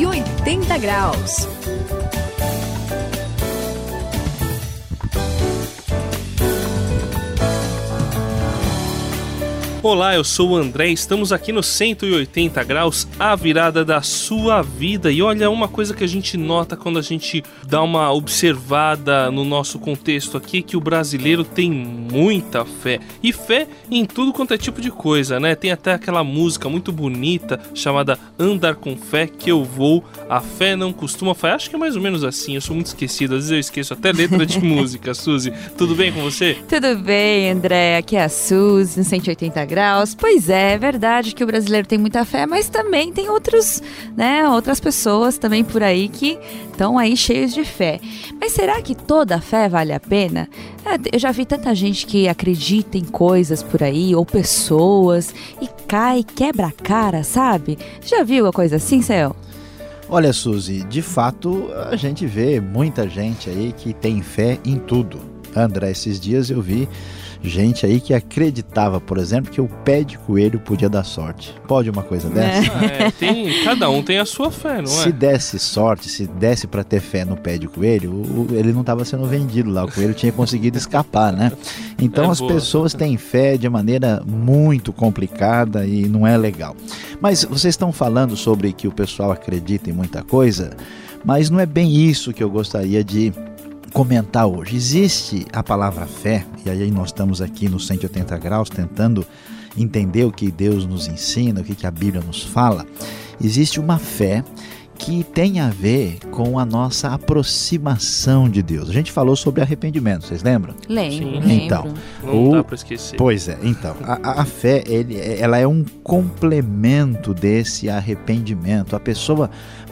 180 graus. Olá, eu sou o André, estamos aqui no 180 graus, a virada da sua vida. E olha, uma coisa que a gente nota quando a gente dá uma observada no nosso contexto aqui é que o brasileiro tem muita fé. E fé em tudo quanto é tipo de coisa, né? Tem até aquela música muito bonita chamada Andar com Fé que eu vou. A fé não costuma falhar. Acho que é mais ou menos assim, eu sou muito esquecido, às vezes eu esqueço até letra de música. Suzy, tudo bem com você? Tudo bem, André. Aqui é a Suzy, no 180 graus. Pois é, é verdade que o brasileiro tem muita fé, mas também tem outros, né, outras pessoas também por aí que estão aí cheios de fé. Mas será que toda fé vale a pena? É, eu já vi tanta gente que acredita em coisas por aí, ou pessoas, e cai, quebra a cara, sabe? Já viu uma coisa assim, Céu? Olha, Suzy, de fato a gente vê muita gente aí que tem fé em tudo. André, esses dias eu vi gente aí que acreditava, por exemplo, que o pé de coelho podia dar sorte. Pode uma coisa dessa? É. É, tem, cada um tem a sua fé, não se é? desse sorte, se desse para ter fé no pé de coelho, o, ele não estava sendo vendido lá, o coelho tinha conseguido escapar, né? Então É as boa. pessoas têm fé de maneira muito complicada e não é legal. Mas vocês estão falando sobre que o pessoal acredita em muita coisa, mas não é bem isso que eu gostaria de comentar hoje. Existe a palavra fé, e aí nós estamos aqui no 180 graus tentando entender o que Deus nos ensina, o que, a Bíblia nos fala. Existe uma fé que tem a ver com a nossa aproximação de Deus. A gente falou sobre arrependimento, vocês lembram? Lembro, Sim. lembro. Então. Não O- dá pra esquecer. Pois é, então, a, a fé, ele, ela é um complemento desse arrependimento. A pessoa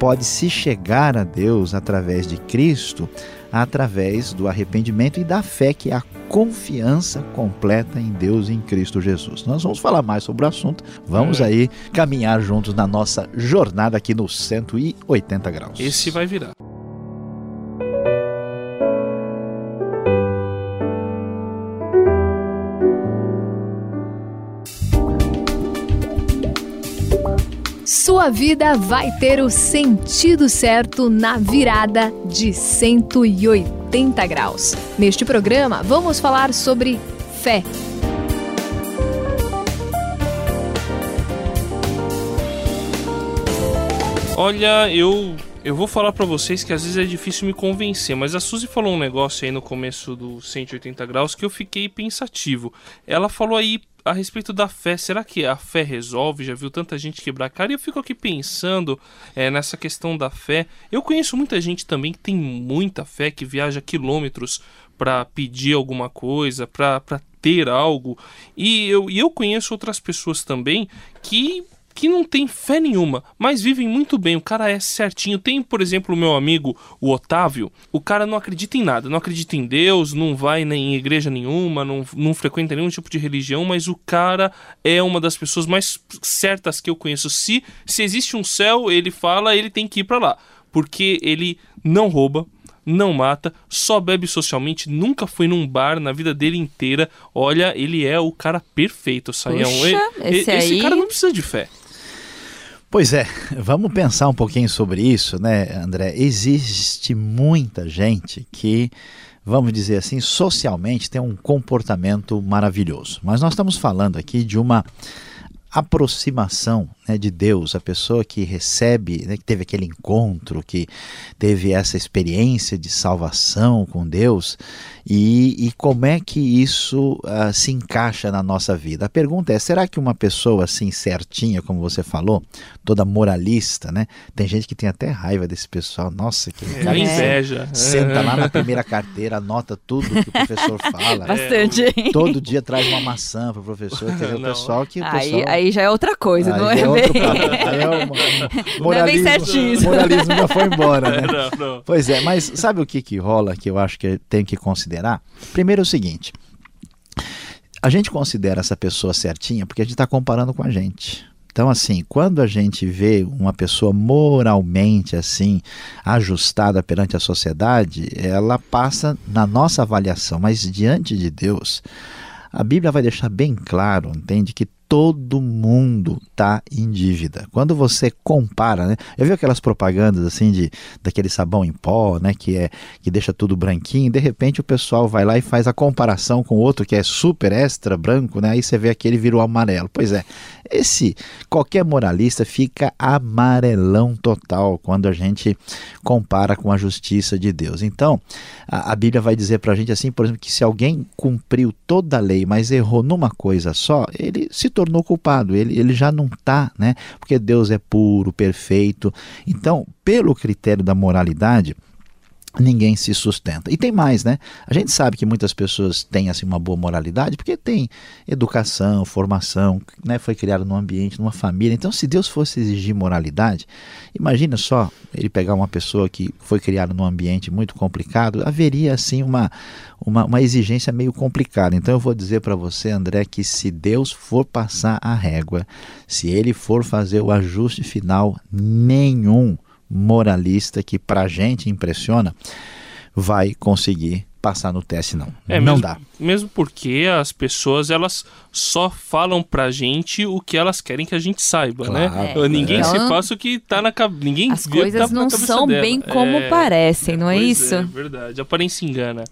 pode se chegar a Deus através de Cristo, através do arrependimento e da fé, que é a confiança completa em Deus e em Cristo Jesus. Nós vamos falar mais sobre o assunto, vamos É. aí caminhar juntos na nossa jornada aqui no 180 graus. Esse vai virar. Sua vida vai ter o sentido certo na virada de 180 graus. Neste programa, vamos falar sobre fé. Olha, eu eu vou falar pra vocês que às vezes é difícil me convencer, mas a Suzy falou um negócio aí no começo do 180 graus que eu fiquei pensativo. Ela falou aí a respeito da fé. Será que a fé resolve? Já viu tanta gente quebrar a cara? E eu fico aqui pensando é, nessa questão da fé. Eu conheço muita gente também que tem muita fé, que viaja quilômetros pra pedir alguma coisa, pra ter algo. E eu, e eu conheço outras pessoas também que que não tem fé nenhuma, mas vivem muito bem. O cara é certinho. Tem, por exemplo, o meu amigo, o Otávio. O cara não acredita em nada, não acredita em Deus, não vai nem em igreja nenhuma, não, não frequenta nenhum tipo de religião, mas o cara é uma das pessoas mais certas que eu conheço. Se, se existe um céu, ele fala, ele tem que ir pra lá. Porque ele não rouba, não mata, só bebe socialmente, nunca foi num bar na vida dele inteira. Olha, ele é o cara perfeito, Saião. Puxa, esse esse aí- cara não precisa de fé. Pois é, vamos pensar um pouquinho sobre isso, né, André? Existe muita gente que, vamos dizer assim, socialmente tem um comportamento maravilhoso. Mas nós estamos falando aqui de uma aproximação né, de Deus, a pessoa que recebe, né, que teve aquele encontro, que teve essa experiência de salvação com Deus, e, e como é que isso ah, se encaixa na nossa vida? A pergunta é: será que uma pessoa assim certinha, como você falou, toda moralista, né? Tem gente que tem até raiva desse pessoal, nossa, que É, cara que inveja. senta lá na primeira carteira, anota tudo que o professor fala. Bastante. Todo dia traz uma maçã pro professor, quer dizer, o pessoal que o Aí, pessoal aí já é outra coisa, não Aí é, Aí é uma- Não é bem moralismo, certinho isso. moralismo já foi embora, né? não, não. Pois é, mas sabe o que, que rola que eu acho que tem que considerar? Primeiro é o seguinte: a gente considera essa pessoa certinha porque a gente está comparando com a gente. Então, assim, quando a gente vê uma pessoa moralmente assim ajustada perante a sociedade, ela passa na nossa avaliação, mas diante de Deus, a Bíblia vai deixar bem claro, entende, que todo mundo está em dívida. Quando você compara, né? Já viu aquelas propagandas assim de daquele sabão em pó, né, que é que deixa tudo branquinho, de repente o pessoal vai lá e faz a comparação com outro que é super extra branco, né? Aí você vê aquele virou amarelo. Pois é. Esse qualquer moralista fica amarelão total quando a gente compara com a justiça de Deus. Então, a, a Bíblia vai dizer para a gente assim, por exemplo, que se alguém cumpriu toda a lei, mas errou numa coisa só, ele se tornou culpado, ele, ele já não está, né? Porque Deus é puro, perfeito. Então, pelo critério da moralidade, ninguém se sustenta. E tem mais, né? A gente sabe que muitas pessoas têm assim uma boa moralidade porque tem educação, formação, né? Foi criado num ambiente, numa família. Então, se Deus fosse exigir moralidade, imagina só ele pegar uma pessoa que foi criada num ambiente muito complicado, haveria assim uma uma, uma exigência meio complicada. Então, eu vou dizer para você, André, que se Deus for passar a régua, se ele for fazer o ajuste final, nenhum moralista que para a gente impressiona vai conseguir passar no teste não. É, não mesmo, dá. Mesmo porque as pessoas elas só falam pra gente o que elas querem que a gente saiba, Claro. né? É. Ninguém Então, se passa o que tá na cabeça. Ninguém As que coisas tá não são dela. bem como É, parecem, não é isso? É verdade. A aparência engana.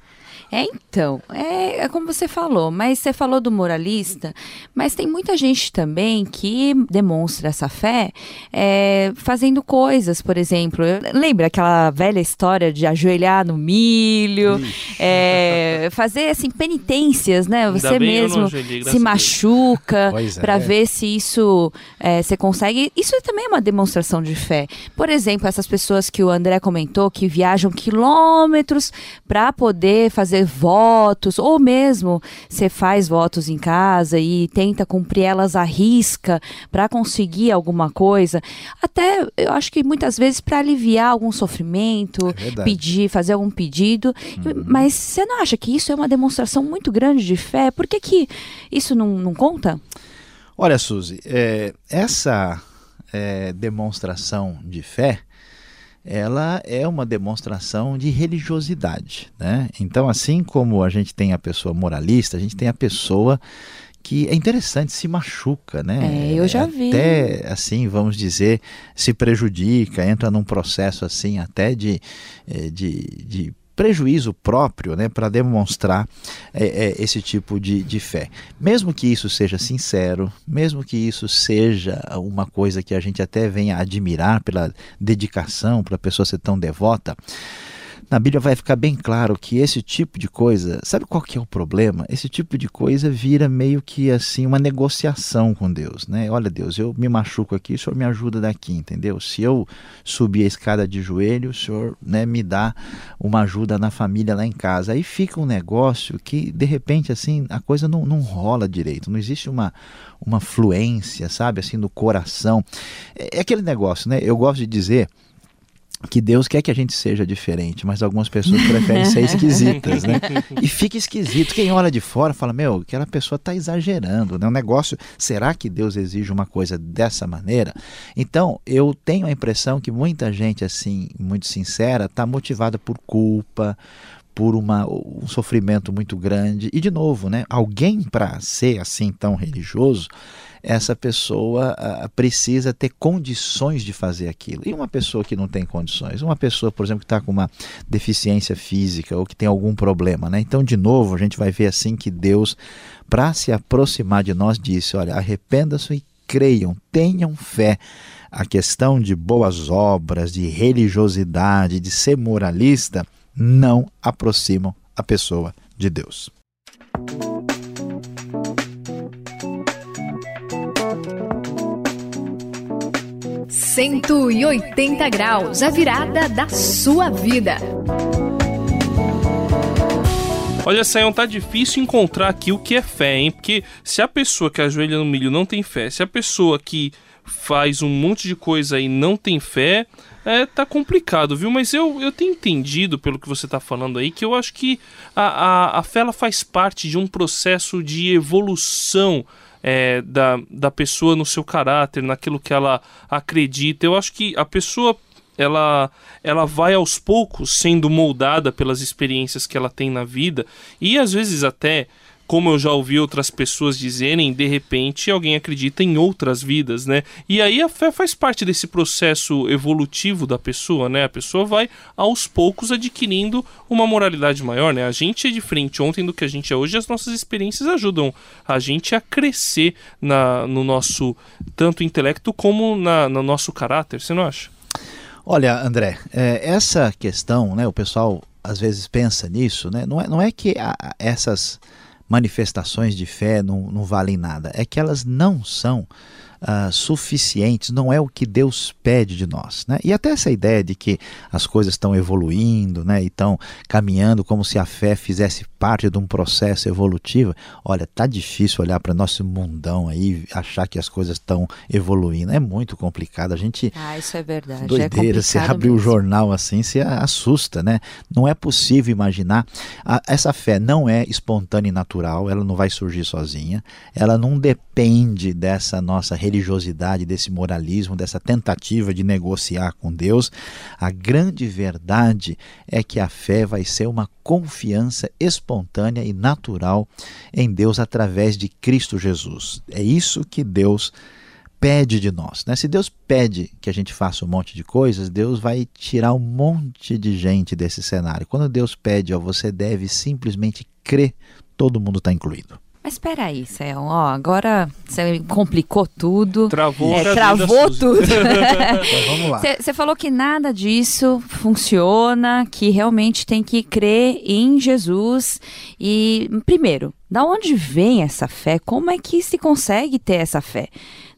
É, então, é, é como você falou, mas você falou do moralista, mas tem muita gente também que demonstra essa fé é, fazendo coisas, por exemplo. eu- Lembra aquela velha história de ajoelhar no milho, é, fazer assim penitências, né? Você mesmo ajoelhei, se machuca Pois é. para ver se isso é, você consegue. Isso também é uma demonstração de fé. Por exemplo, essas pessoas que o André comentou que viajam quilômetros para poder fazer votos, ou mesmo você faz votos em casa e tenta cumprir elas à risca para conseguir alguma coisa. Até eu acho que muitas vezes para aliviar algum sofrimento, É pedir, fazer algum pedido. Mas você não acha que isso é uma demonstração muito grande de fé? Por que, que isso não, não conta? Olha, Suzy, é, essa é, demonstração de fé, ela é uma demonstração de religiosidade, né? Então, assim como a gente tem a pessoa moralista, a gente tem a pessoa que é interessante, se machuca, né? É, eu já vi. Até, assim, vamos dizer, se prejudica, entra num processo, assim, até de, eh, de, de prejuízo próprio, né? Para demonstrar eh, eh, esse tipo de, de fé. Mesmo que isso seja sincero, mesmo que isso seja uma coisa que a gente até venha admirar pela dedicação, para a pessoa ser tão devota, na Bíblia vai ficar bem claro que esse tipo de coisa, sabe qual que é o problema? Esse tipo de coisa vira meio que assim uma negociação com Deus, né? Olha Deus, eu me machuco aqui, o Senhor me ajuda daqui, entendeu? Se eu subir a escada de joelho, o Senhor, né, me dá uma ajuda na família lá em casa. Aí fica um negócio que de repente assim a coisa não, não rola direito, não existe uma uma fluência, sabe, assim no coração. É, é aquele negócio, né? Eu gosto de dizer que Deus quer que a gente seja diferente, mas algumas pessoas preferem ser esquisitas, né? E fica esquisito. Quem olha de fora fala, meu, aquela pessoa está exagerando, né? O negócio, será que Deus exige uma coisa dessa maneira? Então, eu tenho a impressão que muita gente, assim, muito sincera, está motivada por culpa, por uma, um sofrimento muito grande. E, de novo, né? Alguém para ser assim tão religioso essa pessoa ah, precisa ter condições de fazer aquilo. E uma pessoa que não tem condições, uma pessoa, por exemplo, que está com uma deficiência física ou que tem algum problema, né? Então, de novo, a gente vai ver assim que Deus, para se aproximar de nós, disse: olha, arrependa-se e creiam, tenham fé. A questão de boas obras, de religiosidade, de ser moralista, não aproximam a pessoa de Deus. 180 graus, a virada da sua vida. Olha, Sayão, tá difícil encontrar aqui o que é fé, hein? Porque se a pessoa que ajoelha no milho não tem fé, se a pessoa que faz um monte de coisa aí não tem fé, é, tá complicado, viu? Mas eu, eu tenho entendido, pelo que você tá falando aí, que eu acho que a, a, a fé ela faz parte de um processo de evolução é, da, da pessoa no seu caráter, naquilo que ela acredita. Eu acho que a pessoa ela, ela vai aos poucos sendo moldada pelas experiências que ela tem na vida e às vezes até como eu já ouvi outras pessoas dizerem, de repente alguém acredita em outras vidas, né? E aí a fé faz parte desse processo evolutivo da pessoa, né? A pessoa vai aos poucos adquirindo uma moralidade maior, né? A gente é diferente ontem do que a gente é hoje, as nossas experiências ajudam a gente a crescer na, no nosso tanto intelecto como na, no nosso caráter, você não acha? Olha, André, é, essa questão, né, o pessoal às vezes pensa nisso, né, não, é, não é que essas manifestações de fé não, não valem nada, é que elas não são uh, suficientes, não é o que Deus pede de nós. Né? E até essa ideia de que as coisas estão evoluindo né, e estão caminhando como se a fé fizesse parte de um processo evolutivo. Olha, tá difícil olhar para nosso mundão aí achar que as coisas estão evoluindo. É muito complicado. A gente. Ah, isso é verdade. É doideira. É você abre o jornal assim, se assusta, né? Não é possível imaginar. A, essa fé não é espontânea e natural, ela não vai surgir sozinha. Ela não depende dessa nossa religiosidade, desse moralismo, dessa tentativa de negociar com Deus. A grande verdade é que a fé vai ser uma confiança espontânea e natural em Deus através de Cristo Jesus. É isso que Deus pede de nós. Né? Se Deus pede que a gente faça um monte de coisas, Deus vai tirar um monte de gente desse cenário. Quando Deus pede, ó, você deve simplesmente crer, todo mundo está incluído. Mas espera aí, Céu, ó, agora você complicou tudo. Travou, é, travou tudo. então, vamos lá. Você falou que nada disso funciona, que realmente tem que crer em Jesus. E, primeiro, da onde vem essa fé? Como é que se consegue ter essa fé?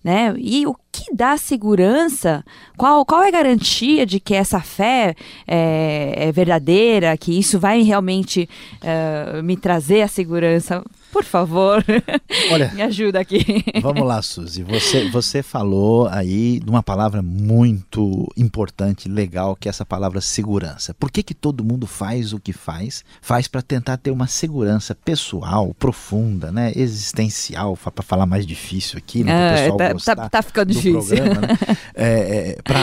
Né? E o que dá segurança? Qual, qual é a garantia de que essa fé é, é verdadeira, que isso vai realmente uh, me trazer a segurança? Por favor, Olha, me ajuda aqui. Vamos lá, Suzy. Você, você falou aí de uma palavra muito importante, legal, que é essa palavra segurança. Por que, que todo mundo faz o que faz? Faz para tentar ter uma segurança pessoal, profunda, né? existencial, para falar mais difícil aqui, né? Ah, pessoal tá, tá, tá ficando difícil. Programa, né? é, é, para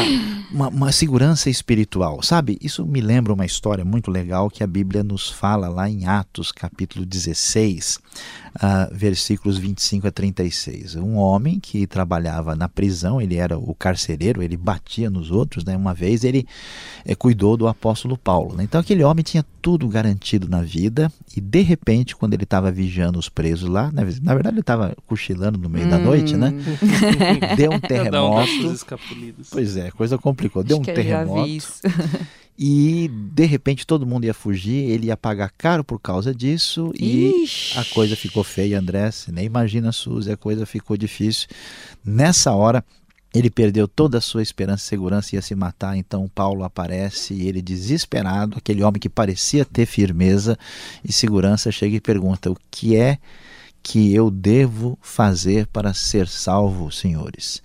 uma, uma segurança espiritual. Sabe, isso me lembra uma história muito legal que a Bíblia nos fala lá em Atos, capítulo 16 uh, versículos 25 a 36. Um homem que trabalhava na prisão, ele era o carcereiro, ele batia nos outros. Né? Uma vez ele eh, cuidou do apóstolo Paulo. Né? Então aquele homem tinha tudo garantido na vida e de repente, quando ele estava vigiando os presos lá, na, na verdade ele estava cochilando no meio hum. da noite, né? Deu um terremoto. Pois é, coisa complicou. Deu Acho um terremoto. e de repente todo mundo ia fugir, ele ia pagar caro por causa disso Ixi. e a coisa ficou feia, André. Você nem imagina, Suzy, a coisa ficou difícil. Nessa hora, ele perdeu toda a sua esperança e segurança ia se matar, então Paulo aparece e ele desesperado, aquele homem que parecia ter firmeza e segurança, chega e pergunta: "O que é que eu devo fazer para ser salvo, senhores?"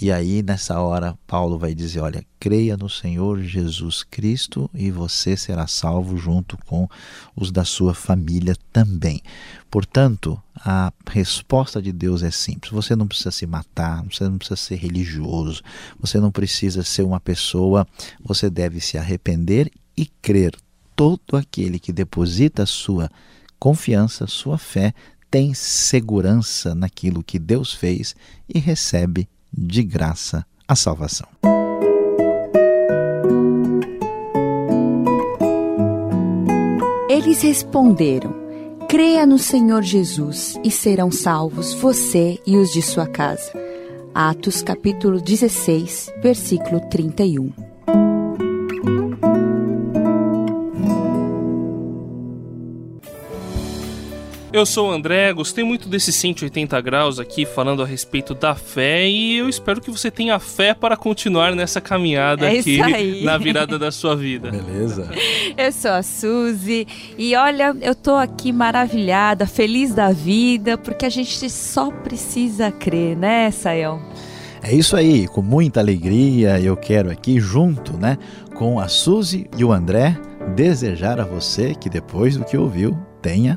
E aí, nessa hora, Paulo vai dizer: Olha, creia no Senhor Jesus Cristo e você será salvo junto com os da sua família também. Portanto, a resposta de Deus é simples: você não precisa se matar, você não precisa ser religioso, você não precisa ser uma pessoa, você deve se arrepender e crer. Todo aquele que deposita sua confiança, sua fé, tem segurança naquilo que Deus fez e recebe de graça a salvação. Eles responderam: Creia no Senhor Jesus e serão salvos você e os de sua casa. Atos capítulo 16, versículo 31. Eu sou o André, gostei muito desses 180 graus aqui falando a respeito da fé e eu espero que você tenha fé para continuar nessa caminhada é aqui na virada da sua vida. Beleza. Eu sou a Suzy e olha, eu tô aqui maravilhada, feliz da vida, porque a gente só precisa crer, né, Sayão? É isso aí, com muita alegria eu quero aqui junto, né, com a Suzy e o André desejar a você que depois do que ouviu tenha